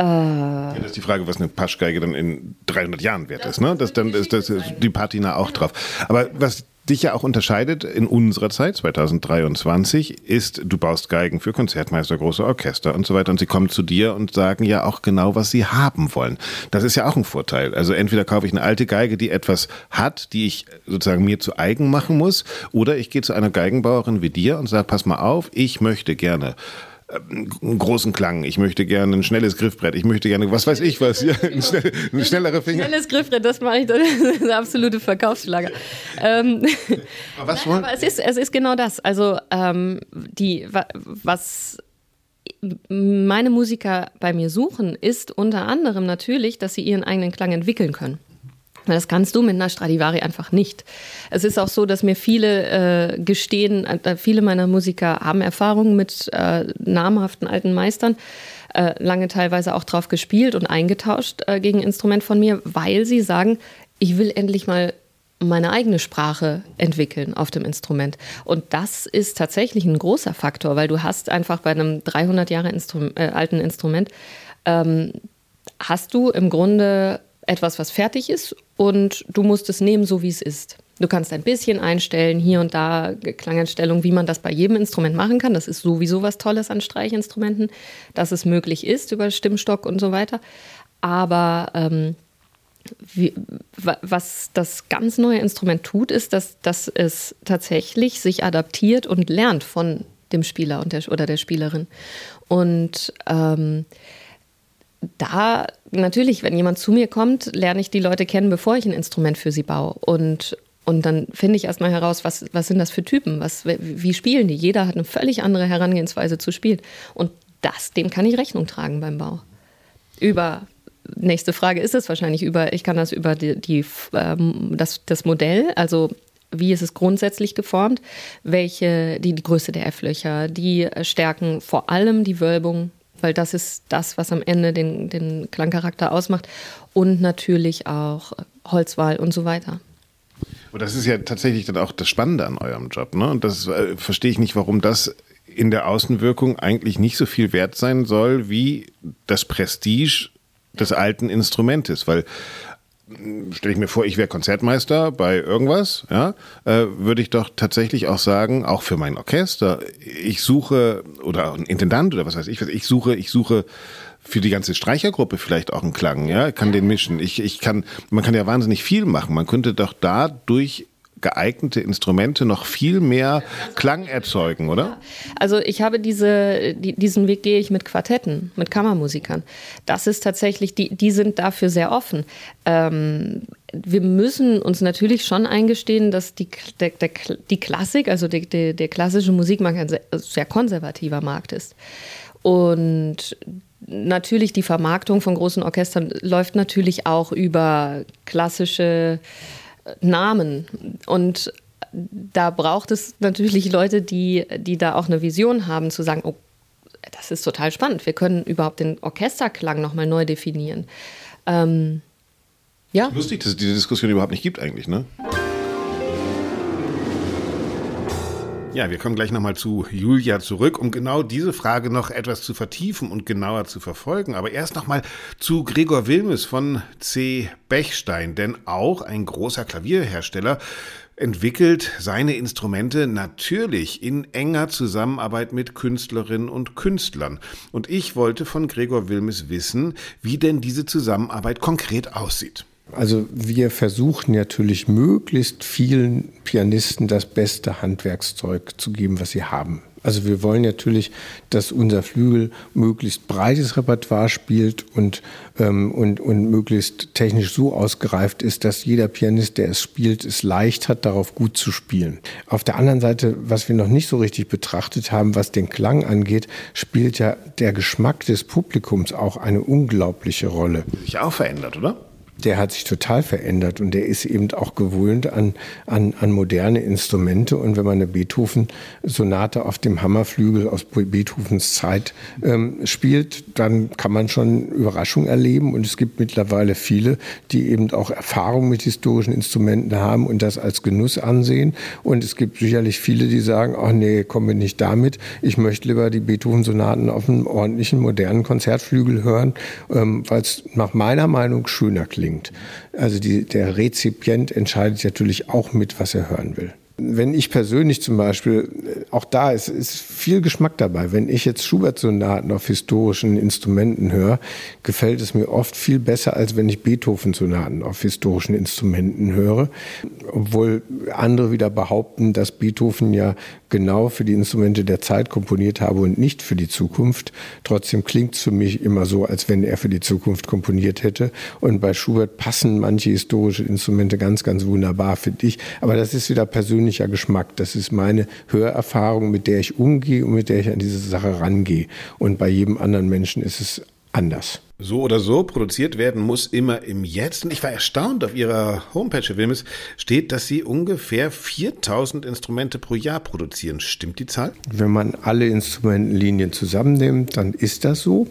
ja, das ist die Frage, was eine Paschgeige dann in 300 Jahren wert ist. Ne? Das, dann ist das die Patina auch drauf. Aber was dich ja auch unterscheidet in unserer Zeit, 2023, ist, du baust Geigen für Konzertmeister, große Orchester und so weiter und sie kommen zu dir und sagen ja auch genau, was sie haben wollen. Das ist ja auch ein Vorteil. Also entweder kaufe ich eine alte Geige, die etwas hat, die ich sozusagen mir zu eigen machen muss, oder ich gehe zu einer Geigenbauerin wie dir und sage, pass mal auf, ich möchte gerne einen großen Klang. Ich möchte gerne ein schnelles Griffbrett. Ich möchte gerne, was weiß ich was, ja, ein, schnell, ein schnellere Finger. Schnelles Griffbrett, das mache ich, das ist eine absolute Verkaufsschlager. Ähm, aber was wollen? Aber es ist, es ist genau das. Also ähm, die, was meine Musiker bei mir suchen, ist unter anderem natürlich, dass sie ihren eigenen Klang entwickeln können. Das kannst du mit einer Stradivari einfach nicht. Es ist auch so, dass mir viele äh, gestehen, äh, viele meiner Musiker haben Erfahrungen mit äh, namhaften alten Meistern, äh, lange teilweise auch drauf gespielt und eingetauscht äh, gegen Instrument von mir, weil sie sagen, ich will endlich mal meine eigene Sprache entwickeln auf dem Instrument. Und das ist tatsächlich ein großer Faktor, weil du hast einfach bei einem 300 Jahre Instru äh, alten Instrument, ähm, hast du im Grunde etwas, was fertig ist und du musst es nehmen, so wie es ist. Du kannst ein bisschen einstellen, hier und da Klangeinstellungen, wie man das bei jedem Instrument machen kann. Das ist sowieso was Tolles an Streichinstrumenten, dass es möglich ist über Stimmstock und so weiter. Aber ähm, wie, was das ganz neue Instrument tut, ist, dass, dass es tatsächlich sich adaptiert und lernt von dem Spieler und der, oder der Spielerin. Und ähm, da natürlich, wenn jemand zu mir kommt, lerne ich die Leute kennen, bevor ich ein Instrument für sie baue. Und, und dann finde ich erstmal heraus, was, was sind das für Typen? Was, wie spielen die? Jeder hat eine völlig andere Herangehensweise zu spielen. Und das, dem kann ich Rechnung tragen beim Bau. Über nächste Frage ist es wahrscheinlich über, ich kann das über die, die ähm, das, das Modell, also wie ist es grundsätzlich geformt, welche, die, die Größe der F-Löcher, die Stärken, vor allem die Wölbung, weil das ist das, was am Ende den, den Klangcharakter ausmacht und natürlich auch Holzwahl und so weiter. Und das ist ja tatsächlich dann auch das Spannende an eurem Job. Ne? Und das äh, verstehe ich nicht, warum das in der Außenwirkung eigentlich nicht so viel wert sein soll wie das Prestige des alten Instrumentes. Weil stelle ich mir vor, ich wäre Konzertmeister bei irgendwas, ja, äh, würde ich doch tatsächlich auch sagen, auch für mein Orchester, ich suche, oder ein Intendant oder was weiß ich, ich suche, ich suche für die ganze Streichergruppe vielleicht auch einen Klang, ja, kann den mischen. Ich, ich kann, man kann ja wahnsinnig viel machen. Man könnte doch dadurch geeignete Instrumente noch viel mehr Klang erzeugen, oder? Also ich habe diese, die, diesen Weg gehe ich mit Quartetten, mit Kammermusikern. Das ist tatsächlich, die, die sind dafür sehr offen. Ähm, wir müssen uns natürlich schon eingestehen, dass die, der, der, die Klassik, also die, die, der klassische Musikmarkt ein sehr, sehr konservativer Markt ist. Und natürlich die Vermarktung von großen Orchestern läuft natürlich auch über klassische Namen. Und da braucht es natürlich Leute, die, die da auch eine Vision haben, zu sagen, oh, das ist total spannend. Wir können überhaupt den Orchesterklang nochmal neu definieren. Ähm, ja. Lustig, dass es diese Diskussion überhaupt nicht gibt eigentlich, ne? Ja, wir kommen gleich nochmal zu Julia zurück, um genau diese Frage noch etwas zu vertiefen und genauer zu verfolgen. Aber erst nochmal zu Gregor Wilmes von C. Bechstein, denn auch ein großer Klavierhersteller entwickelt seine Instrumente natürlich in enger Zusammenarbeit mit Künstlerinnen und Künstlern. Und ich wollte von Gregor Wilmes wissen, wie denn diese Zusammenarbeit konkret aussieht. Also wir versuchen natürlich möglichst vielen Pianisten das beste Handwerkszeug zu geben, was sie haben. Also wir wollen natürlich, dass unser Flügel möglichst breites Repertoire spielt und, ähm, und, und möglichst technisch so ausgereift ist, dass jeder Pianist, der es spielt, es leicht hat, darauf gut zu spielen. Auf der anderen Seite, was wir noch nicht so richtig betrachtet haben, was den Klang angeht, spielt ja der Geschmack des Publikums auch eine unglaubliche Rolle. Sich auch verändert, oder? Der hat sich total verändert und der ist eben auch gewöhnt an, an, an moderne Instrumente. Und wenn man eine Beethoven-Sonate auf dem Hammerflügel aus Beethovens Zeit ähm, spielt, dann kann man schon Überraschung erleben. Und es gibt mittlerweile viele, die eben auch Erfahrung mit historischen Instrumenten haben und das als Genuss ansehen. Und es gibt sicherlich viele, die sagen, ach nee, kommen wir nicht damit. Ich möchte lieber die Beethoven-Sonaten auf einem ordentlichen, modernen Konzertflügel hören, ähm, weil es nach meiner Meinung schöner klingt klingt. Also die, der Rezipient entscheidet natürlich auch mit, was er hören will. Wenn ich persönlich zum Beispiel, äh, auch da ist, ist viel Geschmack dabei. Wenn ich jetzt Schubert-Sonaten auf historischen Instrumenten höre, gefällt es mir oft viel besser, als wenn ich Beethoven-Sonaten auf historischen Instrumenten höre. Obwohl andere wieder behaupten, dass Beethoven ja genau für die Instrumente der Zeit komponiert habe und nicht für die Zukunft. Trotzdem klingt es für mich immer so, als wenn er für die Zukunft komponiert hätte. Und bei Schubert passen manche historische Instrumente ganz, ganz wunderbar, finde ich. Aber das ist wieder persönlicher Geschmack. Das ist meine Hörerfahrung, mit der ich umgehe und mit der ich an diese Sache rangehe. Und bei jedem anderen Menschen ist es anders. So oder so produziert werden muss immer im Jetzt. Und ich war erstaunt, auf Ihrer Homepage, Herr Wilmes, steht, dass Sie ungefähr 4000 Instrumente pro Jahr produzieren. Stimmt die Zahl? Wenn man alle Instrumentenlinien zusammennimmt, dann ist das so.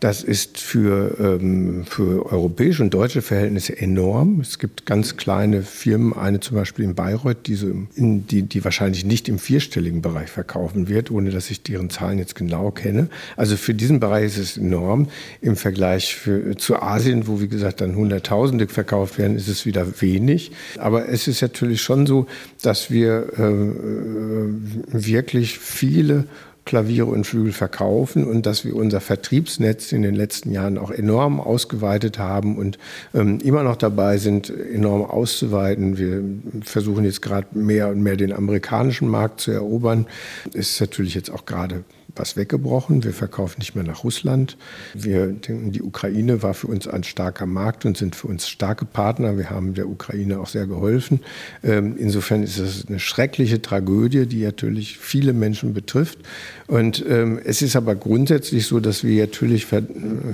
Das ist für, ähm, für europäische und deutsche Verhältnisse enorm. Es gibt ganz kleine Firmen, eine zum Beispiel in Bayreuth, die, so in, die, die wahrscheinlich nicht im vierstelligen Bereich verkaufen wird, ohne dass ich deren Zahlen jetzt genau kenne. Also für diesen Bereich ist es enorm. Im Vergleich für, zu Asien, wo wie gesagt dann Hunderttausende verkauft werden, ist es wieder wenig. Aber es ist natürlich schon so, dass wir äh, äh wirklich viele Klaviere und Flügel verkaufen und dass wir unser Vertriebsnetz in den letzten Jahren auch enorm ausgeweitet haben und ähm, immer noch dabei sind, enorm auszuweiten. Wir versuchen jetzt gerade mehr und mehr den amerikanischen Markt zu erobern. Ist natürlich jetzt auch gerade was weggebrochen. Wir verkaufen nicht mehr nach Russland. Wir denken, die Ukraine war für uns ein starker Markt und sind für uns starke Partner. Wir haben der Ukraine auch sehr geholfen. Ähm, insofern ist es eine schreckliche Tragödie, die natürlich viele Menschen betrifft. Und ähm, es ist aber grundsätzlich so, dass wir natürlich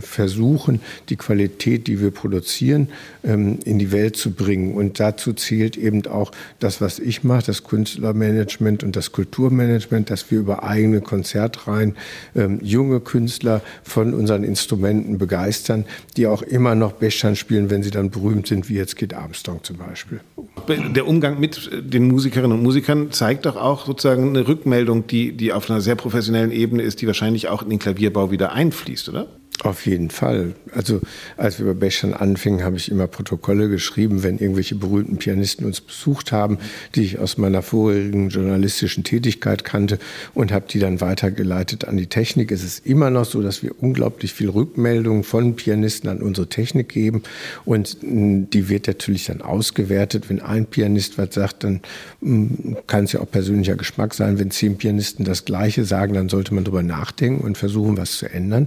versuchen, die Qualität, die wir produzieren, ähm, in die Welt zu bringen. Und dazu zählt eben auch das, was ich mache, das Künstlermanagement und das Kulturmanagement, dass wir über eigene Konzertreihen rein ähm, junge Künstler von unseren Instrumenten begeistern, die auch immer noch Bechstein spielen, wenn sie dann berühmt sind, wie jetzt Kid Armstrong zum Beispiel. Der Umgang mit den Musikerinnen und Musikern zeigt doch auch sozusagen eine Rückmeldung, die, die auf einer sehr professionellen Ebene ist, die wahrscheinlich auch in den Klavierbau wieder einfließt, oder? Auf jeden Fall. Also als wir bei Bechstein anfingen, habe ich immer Protokolle geschrieben, wenn irgendwelche berühmten Pianisten uns besucht haben, die ich aus meiner vorigen journalistischen Tätigkeit kannte und habe die dann weitergeleitet an die Technik. Es ist immer noch so, dass wir unglaublich viel Rückmeldungen von Pianisten an unsere Technik geben und die wird natürlich dann ausgewertet. Wenn ein Pianist was sagt, dann hm, kann es ja auch persönlicher Geschmack sein. Wenn zehn Pianisten das Gleiche sagen, dann sollte man darüber nachdenken und versuchen, was zu ändern.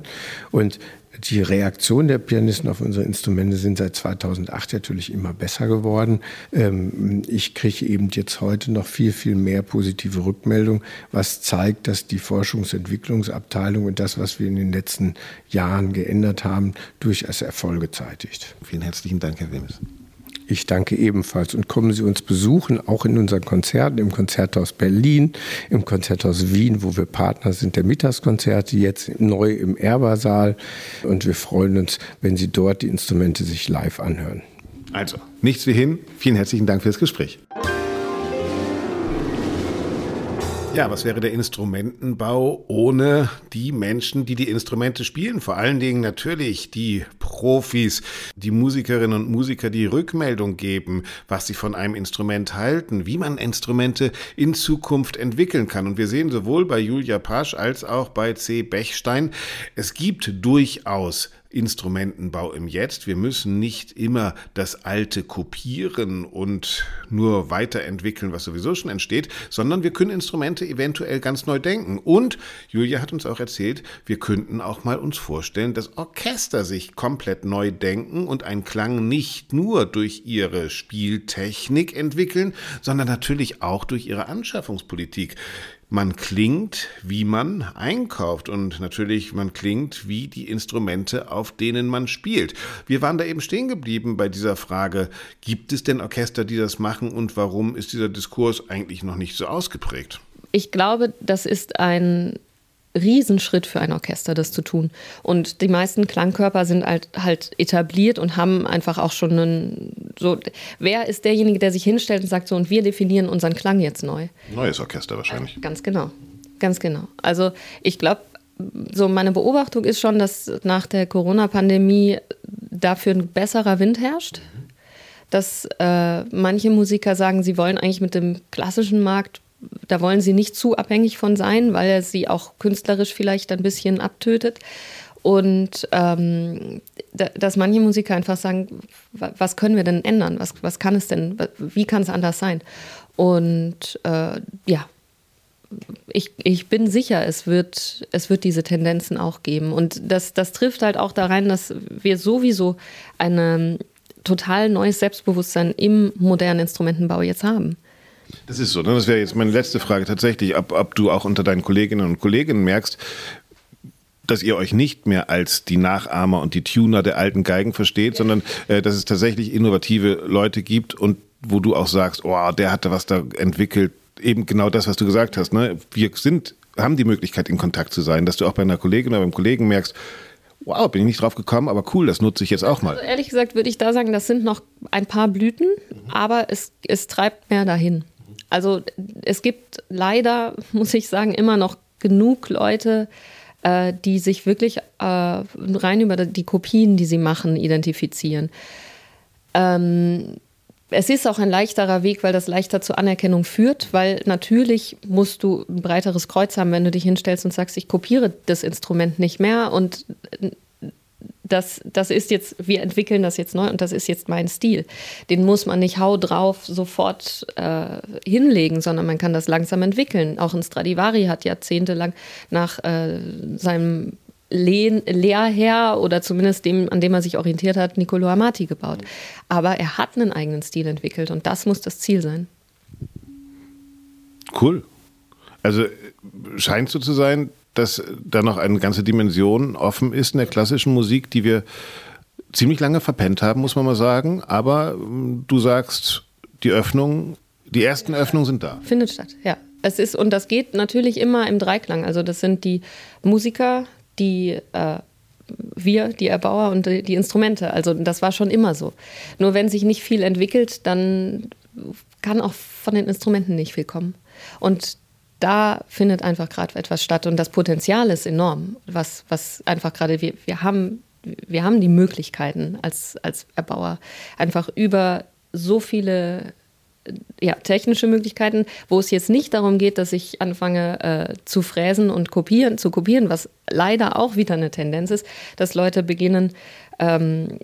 Und die Reaktion der Pianisten auf unsere Instrumente sind seit 2008 natürlich immer besser geworden. Ähm, ich kriege eben jetzt heute noch viel, viel mehr positive Rückmeldungen, was zeigt, dass die Forschungsentwicklungsabteilung und das, was wir in den letzten Jahren geändert haben, durchaus Erfolge zeitigt. Vielen herzlichen Dank, Herr Wilmes. Ich danke ebenfalls und kommen Sie uns besuchen, auch in unseren Konzerten, im Konzerthaus Berlin, im Konzerthaus Wien, wo wir Partner sind der Mittagskonzerte, jetzt neu im Erbersaal. Und wir freuen uns, wenn Sie dort die Instrumente sich live anhören. Also, nichts wie hin. Vielen herzlichen Dank fürs Gespräch. Ja, was wäre der Instrumentenbau ohne die Menschen, die die Instrumente spielen? Vor allen Dingen natürlich die Profis, die Musikerinnen und Musiker, die Rückmeldung geben, was sie von einem Instrument halten, wie man Instrumente in Zukunft entwickeln kann. Und wir sehen sowohl bei Julia Pasch als auch bei C. Bechstein, es gibt durchaus Instrumentenbau im Jetzt. Wir müssen nicht immer das Alte kopieren und nur weiterentwickeln, was sowieso schon entsteht, sondern wir können Instrumente eventuell ganz neu denken. Und Julia hat uns auch erzählt, wir könnten auch mal uns vorstellen, dass Orchester sich komplett neu denken und einen Klang nicht nur durch ihre Spieltechnik entwickeln, sondern natürlich auch durch ihre Anschaffungspolitik. Man klingt, wie man einkauft und natürlich man klingt wie die Instrumente, auf denen man spielt. Wir waren da eben stehen geblieben bei dieser Frage, gibt es denn Orchester, die das machen und warum ist dieser Diskurs eigentlich noch nicht so ausgeprägt? Ich glaube, das ist ein Riesenschritt für ein Orchester, das zu tun. Und die meisten Klangkörper sind halt, halt etabliert und haben einfach auch schon einen, so, wer ist derjenige, der sich hinstellt und sagt so, und wir definieren unseren Klang jetzt neu? Neues Orchester wahrscheinlich. Ganz genau, ganz genau. Also ich glaube, so meine Beobachtung ist schon, dass nach der Corona-Pandemie dafür ein besserer Wind herrscht. Dass äh, manche Musiker sagen, sie wollen eigentlich mit dem klassischen Markt da wollen sie nicht zu abhängig von sein, weil er sie auch künstlerisch vielleicht ein bisschen abtötet. Und ähm, dass manche Musiker einfach sagen, was können wir denn ändern? Was, was kann es denn, wie kann es anders sein? Und äh, ja, ich, ich bin sicher, es wird, es wird diese Tendenzen auch geben. Und das, das trifft halt auch da rein, dass wir sowieso ein total neues Selbstbewusstsein im modernen Instrumentenbau jetzt haben. Das ist so. Ne? Das wäre jetzt meine letzte Frage tatsächlich, ob, ob du auch unter deinen Kolleginnen und Kollegen merkst, dass ihr euch nicht mehr als die Nachahmer und die Tuner der alten Geigen versteht, sondern äh, dass es tatsächlich innovative Leute gibt und wo du auch sagst, oh, der hatte was da entwickelt. Eben genau das, was du gesagt hast. Ne? Wir sind, haben die Möglichkeit, in Kontakt zu sein, dass du auch bei einer Kollegin oder beim Kollegen merkst, wow, bin ich nicht drauf gekommen, aber cool, das nutze ich jetzt auch mal. Also ehrlich gesagt würde ich da sagen, das sind noch ein paar Blüten, mhm. aber es, es treibt mehr dahin. Also es gibt leider, [LAUGHS] muss ich sagen, immer noch genug Leute, äh, die sich wirklich äh, rein über die Kopien, die sie machen, identifizieren. Ähm, es ist auch ein leichterer Weg, weil das leichter zur Anerkennung führt, weil natürlich musst du ein breiteres Kreuz haben, wenn du dich hinstellst und sagst, ich kopiere das Instrument nicht mehr und das, das ist jetzt, wir entwickeln das jetzt neu und das ist jetzt mein Stil. Den muss man nicht hau drauf sofort äh, hinlegen, sondern man kann das langsam entwickeln. Auch ein Stradivari hat jahrzehntelang nach äh, seinem Lehn, Lehrherr oder zumindest dem, an dem er sich orientiert hat, Niccolo Amati gebaut. Aber er hat einen eigenen Stil entwickelt und das muss das Ziel sein. Cool. Also scheint so zu sein, dass da noch eine ganze Dimension offen ist in der klassischen Musik, die wir ziemlich lange verpennt haben, muss man mal sagen. Aber hm, du sagst, die Öffnung, die ersten Öffnungen sind da. Findet statt, ja. Es ist, und das geht natürlich immer im Dreiklang. Also das sind die Musiker, die äh, wir, die Erbauer und die, die Instrumente. Also das war schon immer so. Nur wenn sich nicht viel entwickelt, dann kann auch von den Instrumenten nicht viel kommen. Und da findet einfach gerade etwas statt und das Potenzial ist enorm, was, was einfach gerade wir, wir haben, wir haben die Möglichkeiten als, als Erbauer einfach über so viele ja, technische Möglichkeiten, wo es jetzt nicht darum geht, dass ich anfange äh, zu fräsen und kopieren, zu kopieren, was leider auch wieder eine Tendenz ist, dass Leute beginnen, ähm,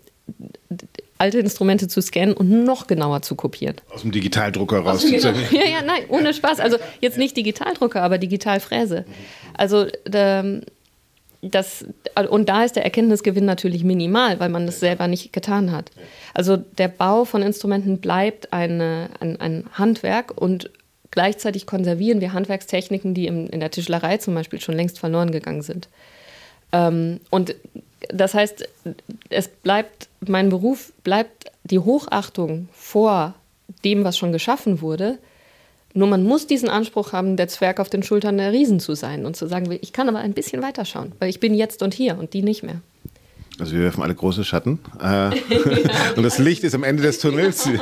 alte Instrumente zu scannen und noch genauer zu kopieren. Aus dem Digitaldrucker raus. Genau. Ja, ja, nein, ohne Spaß. Also jetzt nicht Digitaldrucker, aber Digitalfräse. Also das, und da ist der Erkenntnisgewinn natürlich minimal, weil man das selber nicht getan hat. Also der Bau von Instrumenten bleibt eine, ein, ein Handwerk und gleichzeitig konservieren wir Handwerkstechniken, die im, in der Tischlerei zum Beispiel schon längst verloren gegangen sind. Ähm, und das heißt, es bleibt, mein Beruf bleibt die Hochachtung vor dem, was schon geschaffen wurde. Nur man muss diesen Anspruch haben, der Zwerg auf den Schultern der Riesen zu sein und zu sagen, ich kann aber ein bisschen weiterschauen, weil ich bin jetzt und hier und die nicht mehr. Also wir werfen alle große Schatten. Äh, [LAUGHS] [LAUGHS] und das Licht ist am Ende des Tunnels. [LAUGHS]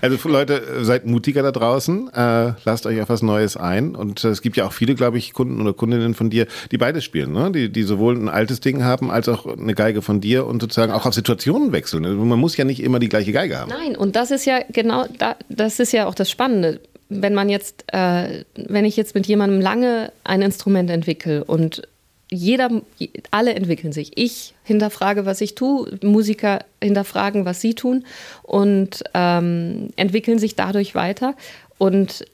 Also Leute, seid mutiger da draußen. Äh, lasst euch auf was Neues ein. Und es gibt ja auch viele, glaube ich, Kunden oder Kundinnen von dir, die beides spielen. Ne? Die, die sowohl ein altes Ding haben, als auch eine Geige von dir und sozusagen auch auf Situationen wechseln. Also man muss ja nicht immer die gleiche Geige haben. Nein, und das ist ja genau, das ist ja auch das Spannende. Wenn man jetzt, äh, wenn ich jetzt mit jemandem lange ein Instrument entwickle und jeder, alle entwickeln sich. Ich hinterfrage, was ich tue, Musiker hinterfragen, was sie tun und ähm, entwickeln sich dadurch weiter. Und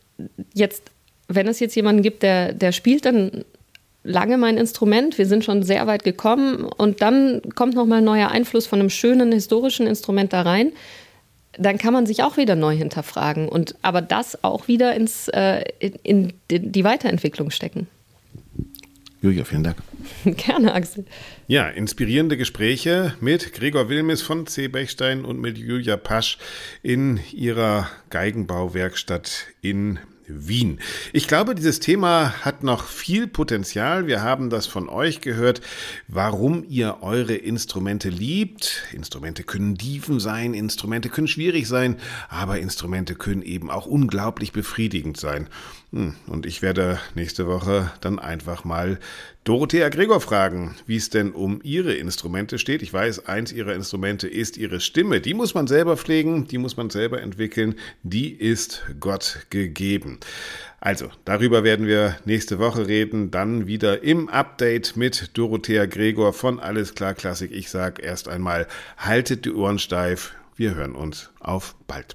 jetzt, wenn es jetzt jemanden gibt, der, der spielt dann lange mein Instrument, wir sind schon sehr weit gekommen und dann kommt nochmal ein neuer Einfluss von einem schönen historischen Instrument da rein, dann kann man sich auch wieder neu hinterfragen und aber das auch wieder ins, äh, in, in die Weiterentwicklung stecken. Julia, vielen Dank. [LAUGHS] Gerne, Axel. Ja, inspirierende Gespräche mit Gregor Wilmes von C. Bechstein und mit Julia Pasch in ihrer Geigenbauwerkstatt in Wien. Ich glaube, dieses Thema hat noch viel Potenzial. Wir haben das von euch gehört, warum ihr eure Instrumente liebt. Instrumente können Dieven sein, Instrumente können schwierig sein, aber Instrumente können eben auch unglaublich befriedigend sein. Hm, und ich werde nächste Woche dann einfach mal Dorothea Gregor fragen, wie es denn um ihre Instrumente steht. Ich weiß, eins ihrer Instrumente ist ihre Stimme. Die muss man selber pflegen, die muss man selber entwickeln. Die ist Gott gegeben. Also, darüber werden wir nächste Woche reden. Dann wieder im Update mit Dorothea Gregor von Alles klar Klassik. Ich sage erst einmal, haltet die Ohren steif. Wir hören uns auf bald.